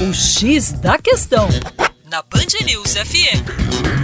O X da Questão, na Band News FM.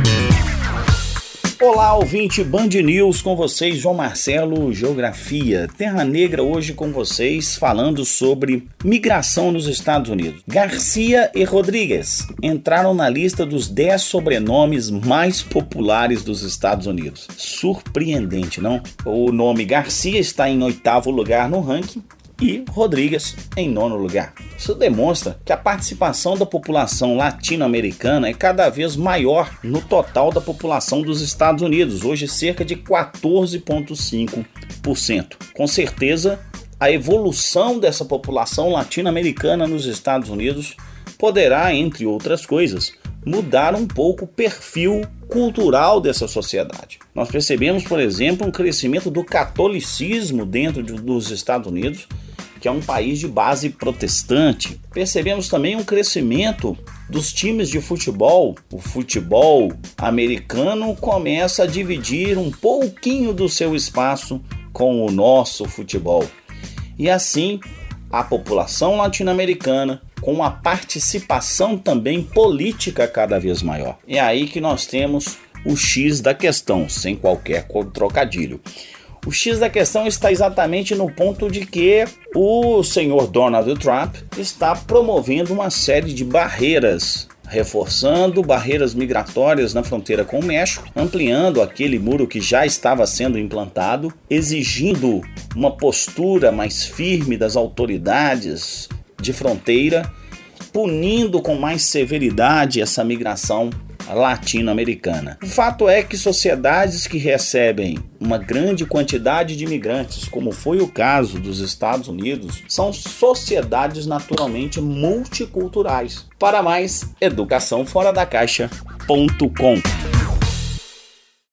Olá, ouvinte Band News, com vocês, João Marcelo, Geografia. Terra Negra hoje com vocês, falando sobre migração nos Estados Unidos. Garcia e Rodrigues entraram na lista dos 10 sobrenomes mais populares dos Estados Unidos. Surpreendente, não? O nome Garcia está em oitavo lugar no ranking, e Rodrigues em nono lugar. Isso demonstra que a participação da população latino-americana é cada vez maior no total da população dos Estados Unidos, hoje cerca de 14,5%. Com certeza, a evolução dessa população latino-americana nos Estados Unidos poderá, entre outras coisas, mudar um pouco o perfil cultural dessa sociedade. Nós percebemos, por exemplo, um crescimento do catolicismo dentro de, dos Estados Unidos que é um país de base protestante. Percebemos também um crescimento dos times de futebol. O futebol americano começa a dividir um pouquinho do seu espaço com o nosso futebol. E assim, a população latino-americana com a participação também política cada vez maior. É aí que nós temos o X da questão, sem qualquer trocadilho. O X da questão está exatamente no ponto de que o senhor Donald Trump está promovendo uma série de barreiras reforçando barreiras migratórias na fronteira com o México, ampliando aquele muro que já estava sendo implantado, exigindo uma postura mais firme das autoridades de fronteira, punindo com mais severidade essa migração latino-americana. O fato é que sociedades que recebem uma grande quantidade de imigrantes, como foi o caso dos Estados Unidos, são sociedades naturalmente multiculturais. Para mais, educaçãoforadacaixa.com.